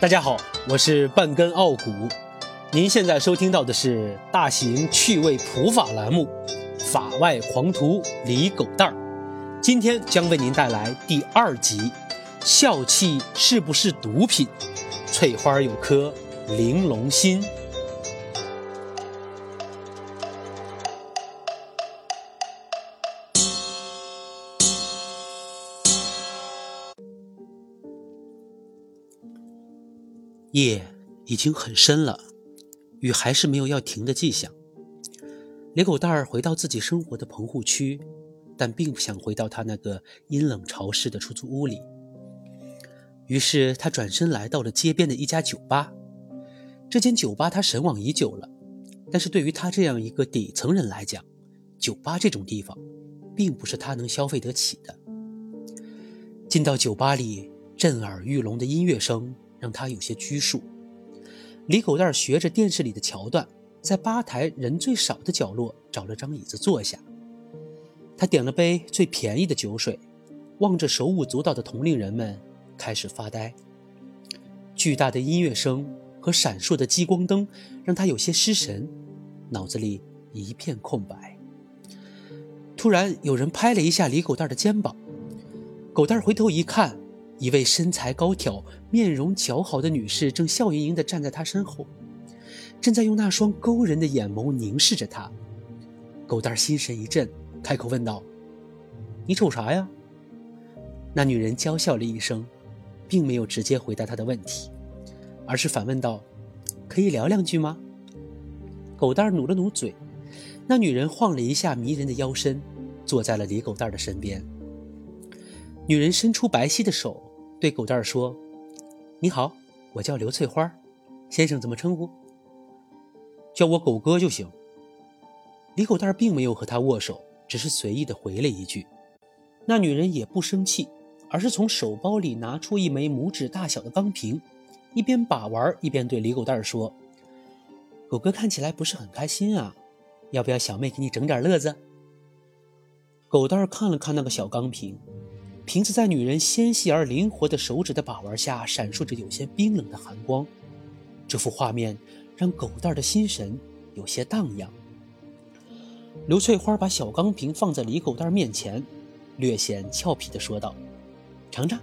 大家好，我是半根傲骨。您现在收听到的是大型趣味普法栏目《法外狂徒李狗蛋儿》，今天将为您带来第二集：笑气是不是毒品？翠花有颗玲珑心。夜已经很深了，雨还是没有要停的迹象。李狗蛋儿回到自己生活的棚户区，但并不想回到他那个阴冷潮湿的出租屋里。于是他转身来到了街边的一家酒吧。这间酒吧他神往已久了，但是对于他这样一个底层人来讲，酒吧这种地方，并不是他能消费得起的。进到酒吧里，震耳欲聋的音乐声。让他有些拘束。李狗蛋学着电视里的桥段，在吧台人最少的角落找了张椅子坐下。他点了杯最便宜的酒水，望着手舞足蹈的同龄人们，开始发呆。巨大的音乐声和闪烁的激光灯让他有些失神，脑子里一片空白。突然，有人拍了一下李狗蛋的肩膀，狗蛋回头一看。一位身材高挑、面容姣好的女士正笑盈盈地站在他身后，正在用那双勾人的眼眸凝视着他。狗蛋心神一震，开口问道：“你瞅啥呀？”那女人娇笑了一声，并没有直接回答他的问题，而是反问道：“可以聊两句吗？”狗蛋努了努嘴，那女人晃了一下迷人的腰身，坐在了李狗蛋的身边。女人伸出白皙的手，对狗蛋儿说：“你好，我叫刘翠花，先生怎么称呼？叫我狗哥就行。”李狗蛋儿并没有和他握手，只是随意的回了一句。那女人也不生气，而是从手包里拿出一枚拇指大小的钢瓶，一边把玩一边对李狗蛋儿说：“狗哥看起来不是很开心啊，要不要小妹给你整点乐子？”狗蛋儿看了看那个小钢瓶。瓶子在女人纤细而灵活的手指的把玩下，闪烁着有些冰冷的寒光。这幅画面让狗蛋的心神有些荡漾。刘翠花把小钢瓶放在李狗蛋面前，略显俏皮地说道：“尝尝。”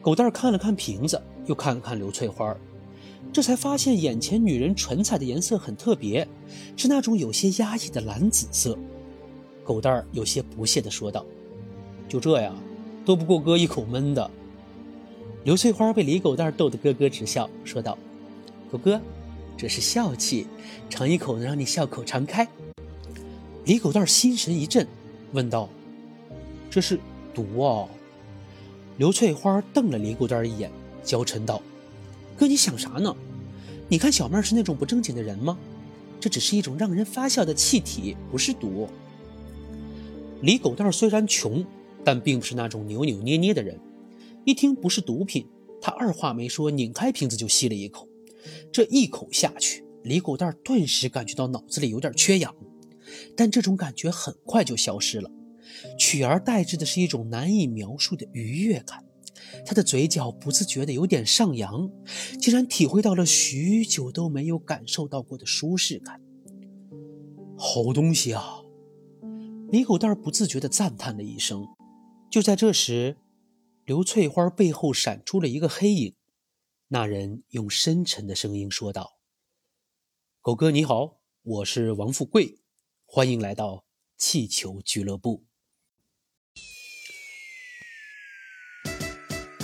狗蛋看了看瓶子，又看了看刘翠花，这才发现眼前女人唇彩的颜色很特别，是那种有些压抑的蓝紫色。狗蛋有些不屑地说道。就这样，都不够哥一口闷的。刘翠花被李狗蛋逗得咯咯直笑，说道：“狗哥，这是笑气，尝一口能让你笑口常开。”李狗蛋心神一震，问道：“这是毒啊？”刘翠花瞪了李狗蛋一眼，娇嗔道：“哥，你想啥呢？你看小妹是那种不正经的人吗？这只是一种让人发笑的气体，不是毒。”李狗蛋虽然穷。但并不是那种扭扭捏捏的人，一听不是毒品，他二话没说，拧开瓶子就吸了一口。这一口下去，李狗蛋顿时感觉到脑子里有点缺氧，但这种感觉很快就消失了，取而代之的是一种难以描述的愉悦感。他的嘴角不自觉的有点上扬，竟然体会到了许久都没有感受到过的舒适感。好东西啊！李狗蛋不自觉地赞叹了一声。就在这时，刘翠花背后闪出了一个黑影。那人用深沉的声音说道：“狗哥你好，我是王富贵，欢迎来到气球俱乐部。”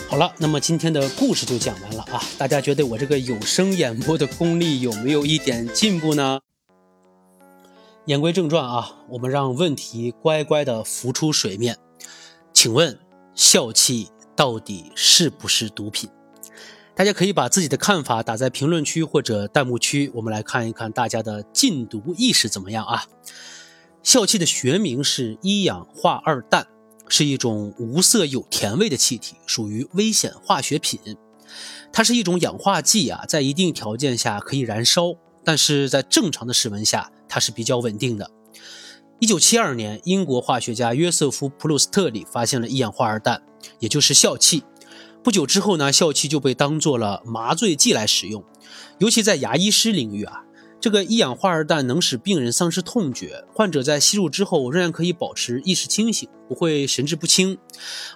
好了，那么今天的故事就讲完了啊！大家觉得我这个有声演播的功力有没有一点进步呢？言归正传啊，我们让问题乖乖的浮出水面。请问，笑气到底是不是毒品？大家可以把自己的看法打在评论区或者弹幕区，我们来看一看大家的禁毒意识怎么样啊？笑气的学名是一氧化二氮，是一种无色有甜味的气体，属于危险化学品。它是一种氧化剂啊，在一定条件下可以燃烧，但是在正常的室温下，它是比较稳定的。一九七二年，英国化学家约瑟夫·普鲁斯特里发现了一氧化二氮，也就是笑气。不久之后呢，笑气就被当做了麻醉剂来使用，尤其在牙医师领域啊。这个一氧化二氮能使病人丧失痛觉，患者在吸入之后仍然可以保持意识清醒，不会神志不清。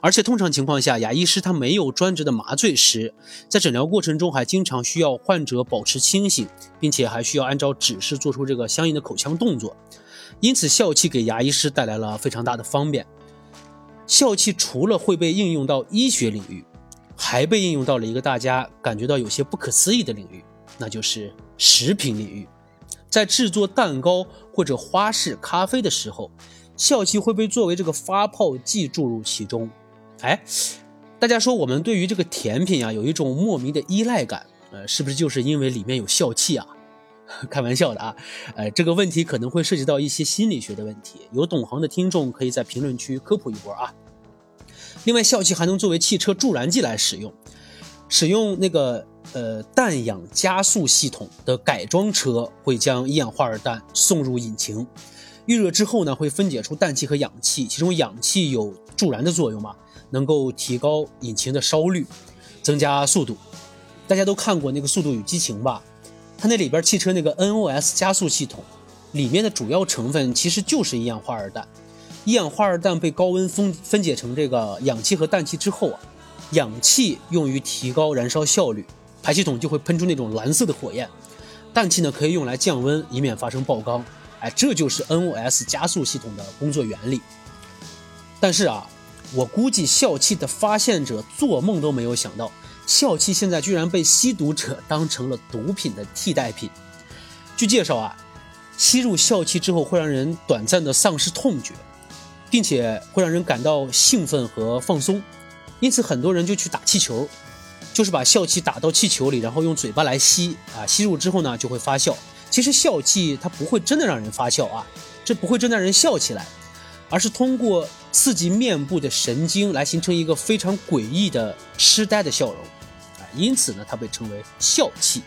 而且通常情况下，牙医师他没有专职的麻醉师，在诊疗过程中还经常需要患者保持清醒，并且还需要按照指示做出这个相应的口腔动作。因此，笑气给牙医师带来了非常大的方便。笑气除了会被应用到医学领域，还被应用到了一个大家感觉到有些不可思议的领域，那就是食品领域。在制作蛋糕或者花式咖啡的时候，笑气会被作为这个发泡剂注入其中。哎，大家说我们对于这个甜品啊有一种莫名的依赖感，呃，是不是就是因为里面有笑气啊？开玩笑的啊，呃，这个问题可能会涉及到一些心理学的问题，有懂行的听众可以在评论区科普一波啊。另外，笑气还能作为汽车助燃剂来使用，使用那个。呃，氮氧加速系统的改装车会将一氧化二氮送入引擎，预热之后呢，会分解出氮气和氧气，其中氧气有助燃的作用嘛，能够提高引擎的烧率，增加速度。大家都看过那个《速度与激情》吧？它那里边汽车那个 NOS 加速系统里面的主要成分其实就是一氧化二氮，一氧化二氮被高温分分解成这个氧气和氮气之后啊，氧气用于提高燃烧效率。排气筒就会喷出那种蓝色的火焰，氮气呢可以用来降温，以免发生爆缸。哎，这就是 NOS 加速系统的工作原理。但是啊，我估计笑气的发现者做梦都没有想到，笑气现在居然被吸毒者当成了毒品的替代品。据介绍啊，吸入笑气之后会让人短暂的丧失痛觉，并且会让人感到兴奋和放松，因此很多人就去打气球。就是把笑气打到气球里，然后用嘴巴来吸啊，吸入之后呢就会发笑。其实笑气它不会真的让人发笑啊，这不会真的让人笑起来，而是通过刺激面部的神经来形成一个非常诡异的痴呆的笑容啊，因此呢它被称为笑气。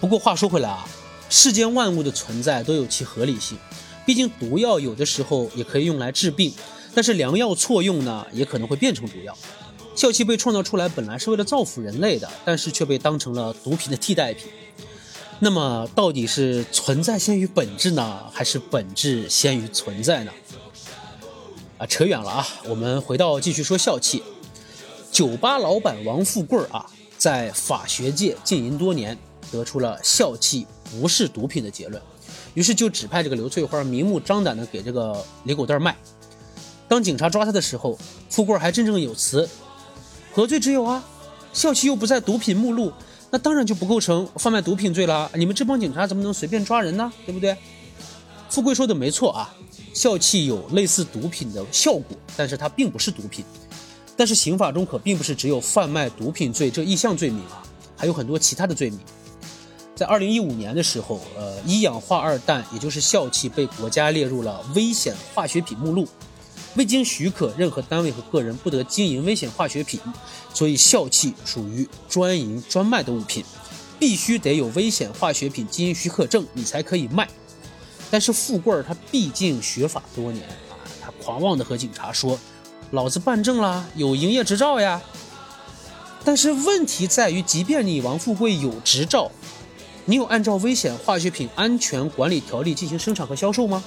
不过话说回来啊，世间万物的存在都有其合理性，毕竟毒药有的时候也可以用来治病，但是良药错用呢也可能会变成毒药。笑气被创造出来本来是为了造福人类的，但是却被当成了毒品的替代品。那么，到底是存在先于本质呢，还是本质先于存在呢？啊，扯远了啊！我们回到继续说笑气。酒吧老板王富贵啊，在法学界经营多年，得出了笑气不是毒品的结论，于是就指派这个刘翠花明目张胆的给这个李狗蛋卖。当警察抓他的时候，富贵还振振有词。何罪之有啊？笑气又不在毒品目录，那当然就不构成贩卖毒品罪了。你们这帮警察怎么能随便抓人呢？对不对？富贵说的没错啊，笑气有类似毒品的效果，但是它并不是毒品。但是刑法中可并不是只有贩卖毒品罪这一项罪名啊，还有很多其他的罪名。在二零一五年的时候，呃，一氧化二氮也就是笑气被国家列入了危险化学品目录。未经许可，任何单位和个人不得经营危险化学品，所以笑气属于专营专卖的物品，必须得有危险化学品经营许可证，你才可以卖。但是富贵儿他毕竟学法多年啊，他狂妄的和警察说：“老子办证了，有营业执照呀。”但是问题在于，即便你王富贵有执照，你有按照危险化学品安全管理条例进行生产和销售吗？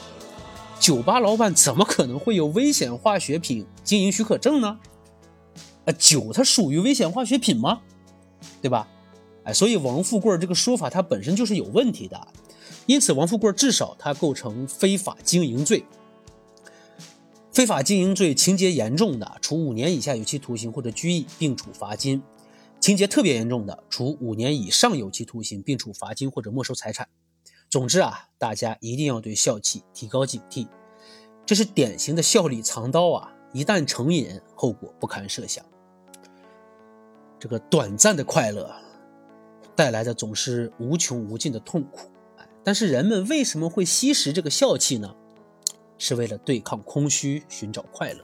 酒吧老板怎么可能会有危险化学品经营许可证呢？啊，酒它属于危险化学品吗？对吧？哎，所以王富贵这个说法它本身就是有问题的，因此王富贵至少他构成非法经营罪。非法经营罪情节严重的，处五年以下有期徒刑或者拘役，并处罚金；情节特别严重的，处五年以上有期徒刑，并处罚金或者没收财产。总之啊，大家一定要对笑气提高警惕，这是典型的笑里藏刀啊！一旦成瘾，后果不堪设想。这个短暂的快乐带来的总是无穷无尽的痛苦。但是人们为什么会吸食这个笑气呢？是为了对抗空虚，寻找快乐。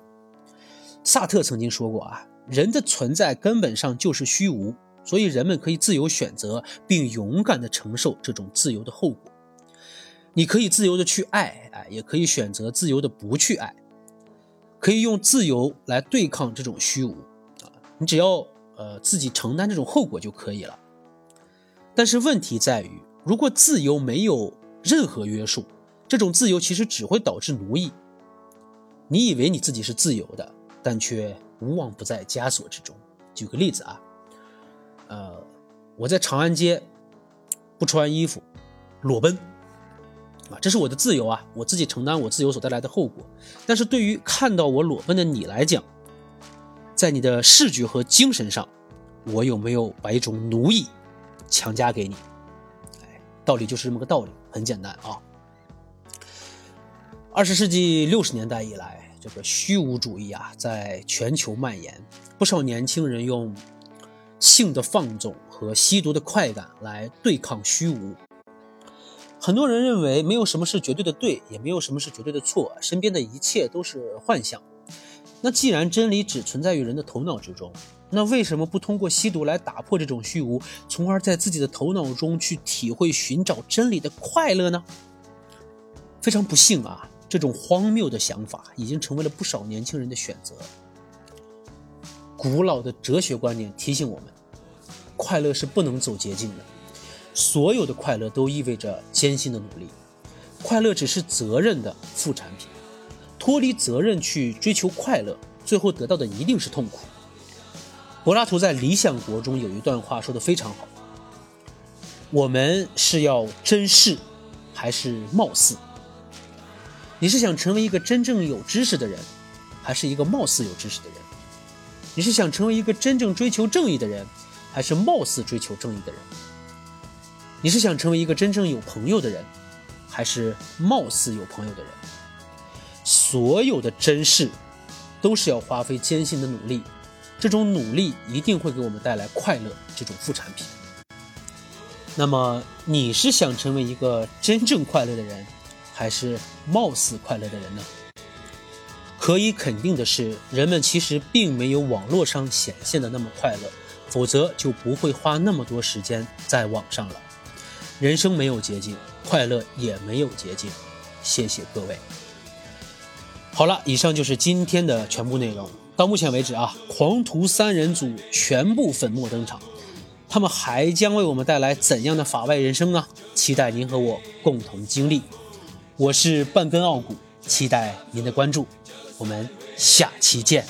萨特曾经说过啊，人的存在根本上就是虚无，所以人们可以自由选择，并勇敢地承受这种自由的后果。你可以自由的去爱，哎，也可以选择自由的不去爱，可以用自由来对抗这种虚无，啊，你只要呃自己承担这种后果就可以了。但是问题在于，如果自由没有任何约束，这种自由其实只会导致奴役。你以为你自己是自由的，但却无往不在枷锁之中。举个例子啊，呃，我在长安街不穿衣服裸奔啊，这是我的自由啊，我自己承担我自由所带来的后果。但是对于看到我裸奔的你来讲，在你的视觉和精神上，我有没有把一种奴役强加给你？哎，道理就是这么个道理，很简单啊。二十世纪六十年代以来，这个虚无主义啊，在全球蔓延。不少年轻人用性的放纵和吸毒的快感来对抗虚无。很多人认为，没有什么是绝对的对，也没有什么是绝对的错，身边的一切都是幻象。那既然真理只存在于人的头脑之中，那为什么不通过吸毒来打破这种虚无，从而在自己的头脑中去体会寻找真理的快乐呢？非常不幸啊！这种荒谬的想法已经成为了不少年轻人的选择。古老的哲学观念提醒我们，快乐是不能走捷径的，所有的快乐都意味着艰辛的努力。快乐只是责任的副产品，脱离责任去追求快乐，最后得到的一定是痛苦。柏拉图在《理想国》中有一段话说的非常好：“我们是要真视，还是貌似？”你是想成为一个真正有知识的人，还是一个貌似有知识的人？你是想成为一个真正追求正义的人，还是貌似追求正义的人？你是想成为一个真正有朋友的人，还是貌似有朋友的人？所有的真事，都是要花费艰辛的努力，这种努力一定会给我们带来快乐这种副产品。那么，你是想成为一个真正快乐的人？还是貌似快乐的人呢？可以肯定的是，人们其实并没有网络上显现的那么快乐，否则就不会花那么多时间在网上了。人生没有捷径，快乐也没有捷径。谢谢各位。好了，以上就是今天的全部内容。到目前为止啊，狂徒三人组全部粉墨登场，他们还将为我们带来怎样的法外人生呢？期待您和我共同经历。我是半根傲骨，期待您的关注，我们下期见。